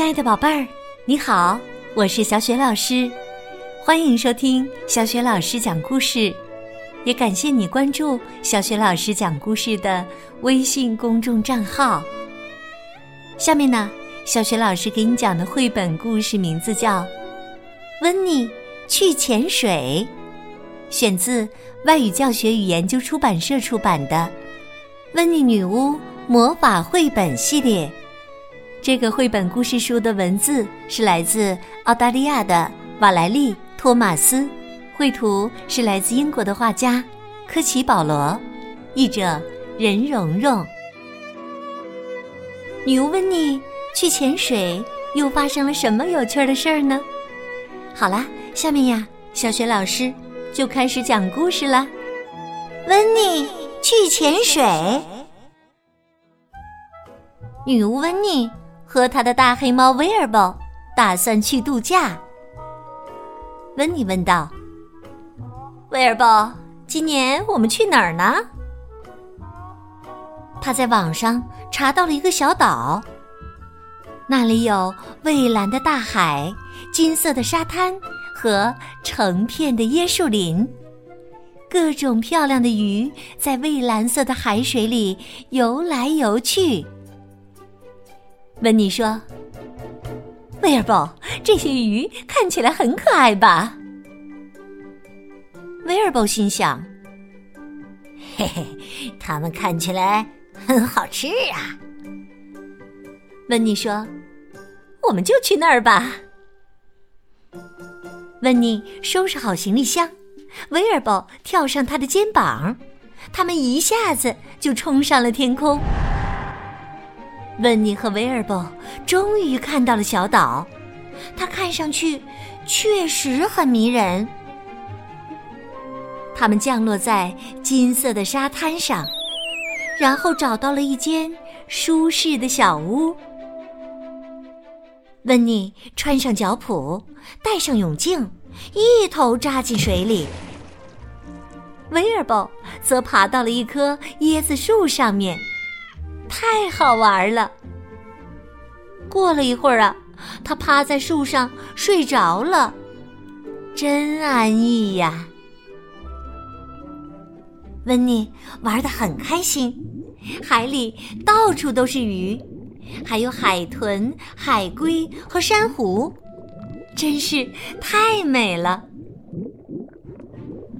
亲爱的宝贝儿，你好，我是小雪老师，欢迎收听小雪老师讲故事，也感谢你关注小雪老师讲故事的微信公众账号。下面呢，小雪老师给你讲的绘本故事名字叫《温妮去潜水》，选自外语教学与研究出版社出版的《温妮女巫魔法绘本系列》。这个绘本故事书的文字是来自澳大利亚的瓦莱丽·托马斯，绘图是来自英国的画家科奇·保罗，译者任蓉蓉。女巫温妮去潜水，又发生了什么有趣的事儿呢？好啦，下面呀，小雪老师就开始讲故事啦。温妮去潜水，女巫温妮。和他的大黑猫威尔伯打算去度假。温妮问道：“威尔伯，今年我们去哪儿呢？”他在网上查到了一个小岛，那里有蔚蓝的大海、金色的沙滩和成片的椰树林，各种漂亮的鱼在蔚蓝色的海水里游来游去。温妮说：“威尔伯，这些鱼看起来很可爱吧？”威尔伯心想：“嘿嘿，它们看起来很好吃啊。”温妮说：“我们就去那儿吧。”温妮收拾好行李箱，威尔伯跳上他的肩膀，他们一下子就冲上了天空。温妮和威尔伯终于看到了小岛，它看上去确实很迷人。他们降落在金色的沙滩上，然后找到了一间舒适的小屋。温妮穿上脚蹼，戴上泳镜，一头扎进水里。威尔伯则爬到了一棵椰子树上面。太好玩了！过了一会儿啊，他趴在树上睡着了，真安逸呀。温妮玩的很开心，海里到处都是鱼，还有海豚、海龟和珊瑚，真是太美了。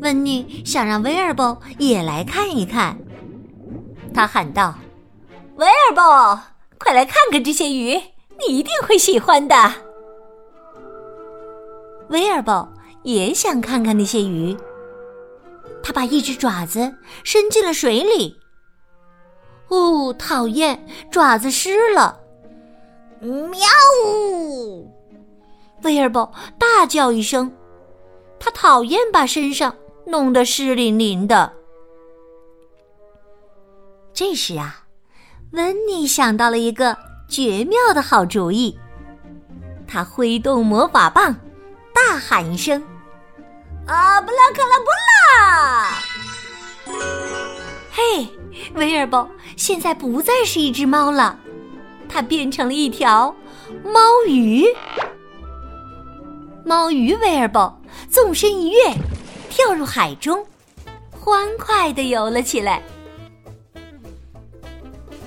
温妮想让威尔伯也来看一看，他喊道。威尔伯，快来看看这些鱼，你一定会喜欢的。威尔伯也想看看那些鱼，他把一只爪子伸进了水里。哦，讨厌，爪子湿了！喵呜！威尔伯大叫一声，他讨厌把身上弄得湿淋淋的。这时啊。温妮想到了一个绝妙的好主意，他挥动魔法棒，大喊一声：“啊，布拉克拉布拉！”嘿，威尔伯现在不再是一只猫了，它变成了一条猫鱼。猫鱼威尔伯纵身一跃，跳入海中，欢快的游了起来。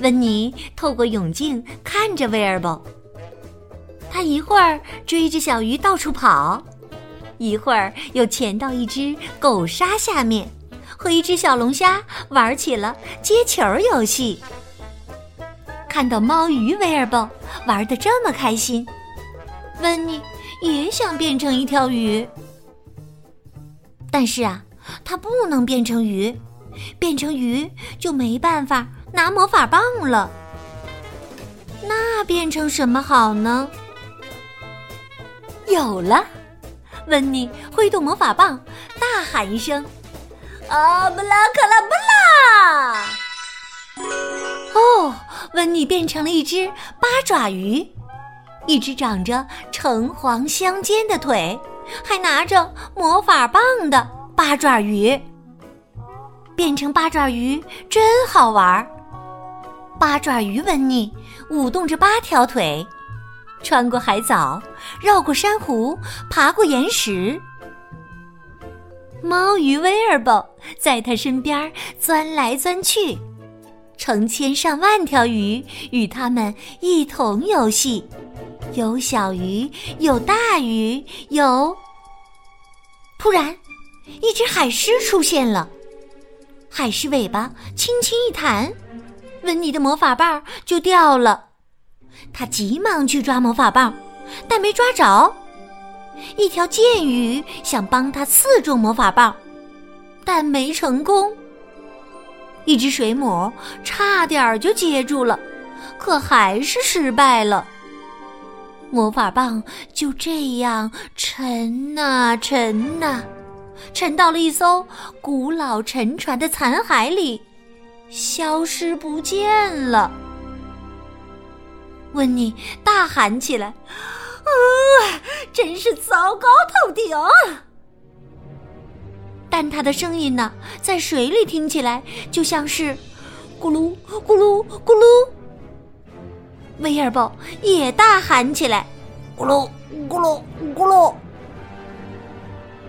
温妮透过泳镜看着威尔伯，他一会儿追着小鱼到处跑，一会儿又潜到一只狗鲨下面，和一只小龙虾玩起了接球游戏。看到猫鱼威尔伯玩的这么开心，温妮也想变成一条鱼，但是啊，它不能变成鱼，变成鱼就没办法。拿魔法棒了，那变成什么好呢？有了，温妮挥动魔法棒，大喊一声：“啊，布拉克拉布拉！”哦，温妮变成了一只八爪鱼，一只长着橙黄相间的腿，还拿着魔法棒的八爪鱼。变成八爪鱼真好玩儿。八爪鱼温妮舞动着八条腿，穿过海藻，绕过珊瑚，爬过岩石。猫鱼威尔伯在他身边钻来钻去，成千上万条鱼与他们一同游戏，有小鱼，有大鱼，有……突然，一只海狮出现了，海狮尾巴轻轻一弹，温妮的魔法棒就掉了。他急忙去抓魔法棒，但没抓着。一条剑鱼想帮他刺中魔法棒，但没成功。一只水母差点就接住了，可还是失败了。魔法棒就这样沉呐沉呐，沉到了一艘古老沉船的残骸里，消失不见了。温妮大喊起来。啊！真是糟糕透顶！但他的声音呢，在水里听起来就像是咕噜咕噜咕噜。威尔伯也大喊起来：“咕噜咕噜咕噜！”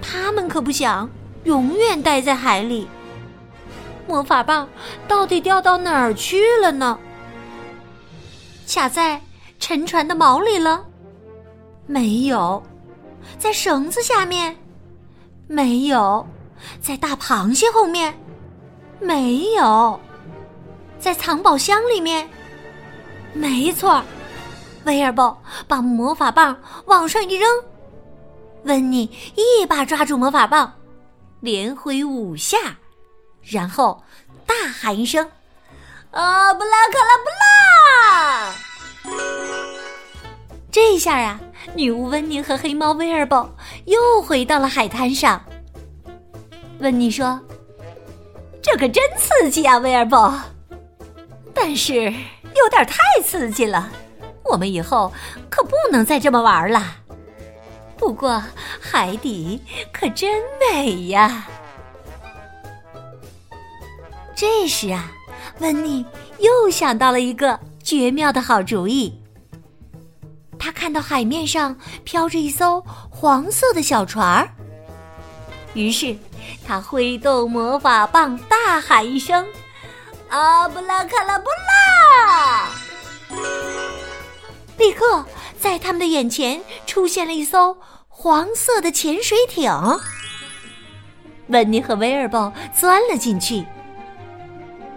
他们可不想永远待在海里。魔法棒到底掉到哪儿去了呢？卡在沉船的锚里了？没有，在绳子下面；没有，在大螃蟹后面；没有，在藏宝箱里面。没错，威尔伯把魔法棒往上一扔，温妮一把抓住魔法棒，连挥五下，然后大喊一声：“啊，布拉卡拉布拉！”这下呀。女巫温妮和黑猫威尔伯又回到了海滩上。温妮说：“这可真刺激啊，威尔伯！但是有点太刺激了，我们以后可不能再这么玩了。不过海底可真美呀！”这时啊，温妮又想到了一个绝妙的好主意。他看到海面上飘着一艘黄色的小船儿，于是他挥动魔法棒，大喊一声：“阿布拉卡拉布拉！”立刻在他们的眼前出现了一艘黄色的潜水艇。温妮和威尔伯钻了进去，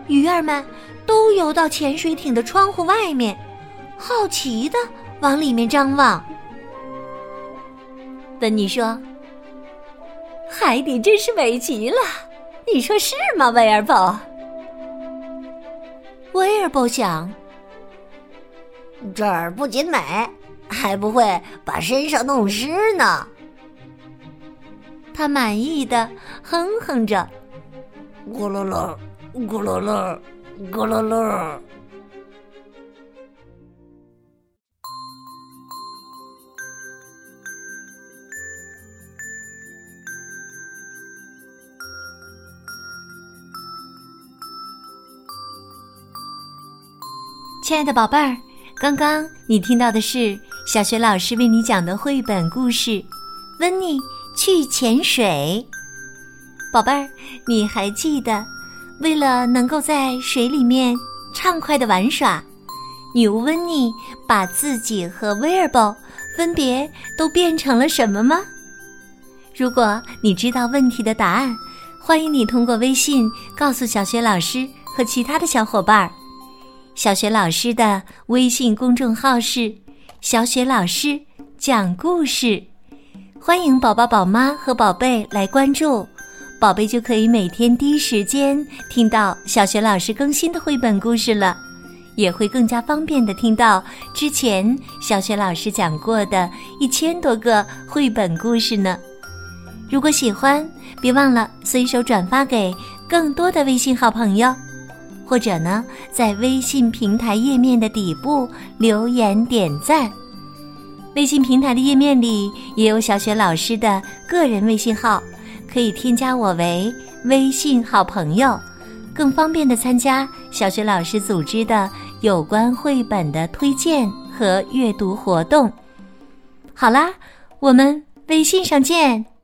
鱼儿们都游到潜水艇的窗户外面，好奇的。往里面张望，温妮说：“海底真是美极了，你说是吗，威尔伯？”威尔伯想：“这儿不仅美，还不会把身上弄湿呢。”他满意的哼哼着：“咕噜噜，咕噜噜，咕噜噜。”亲爱的宝贝儿，刚刚你听到的是小学老师为你讲的绘本故事《温妮去潜水》。宝贝儿，你还记得，为了能够在水里面畅快的玩耍，女巫温妮把自己和威尔伯分别都变成了什么吗？如果你知道问题的答案，欢迎你通过微信告诉小雪老师和其他的小伙伴儿。小雪老师的微信公众号是“小雪老师讲故事”，欢迎宝宝、宝妈和宝贝来关注，宝贝就可以每天第一时间听到小雪老师更新的绘本故事了，也会更加方便的听到之前小雪老师讲过的一千多个绘本故事呢。如果喜欢，别忘了随手转发给更多的微信好朋友。或者呢，在微信平台页面的底部留言点赞。微信平台的页面里也有小雪老师的个人微信号，可以添加我为微信好朋友，更方便的参加小学老师组织的有关绘本的推荐和阅读活动。好啦，我们微信上见。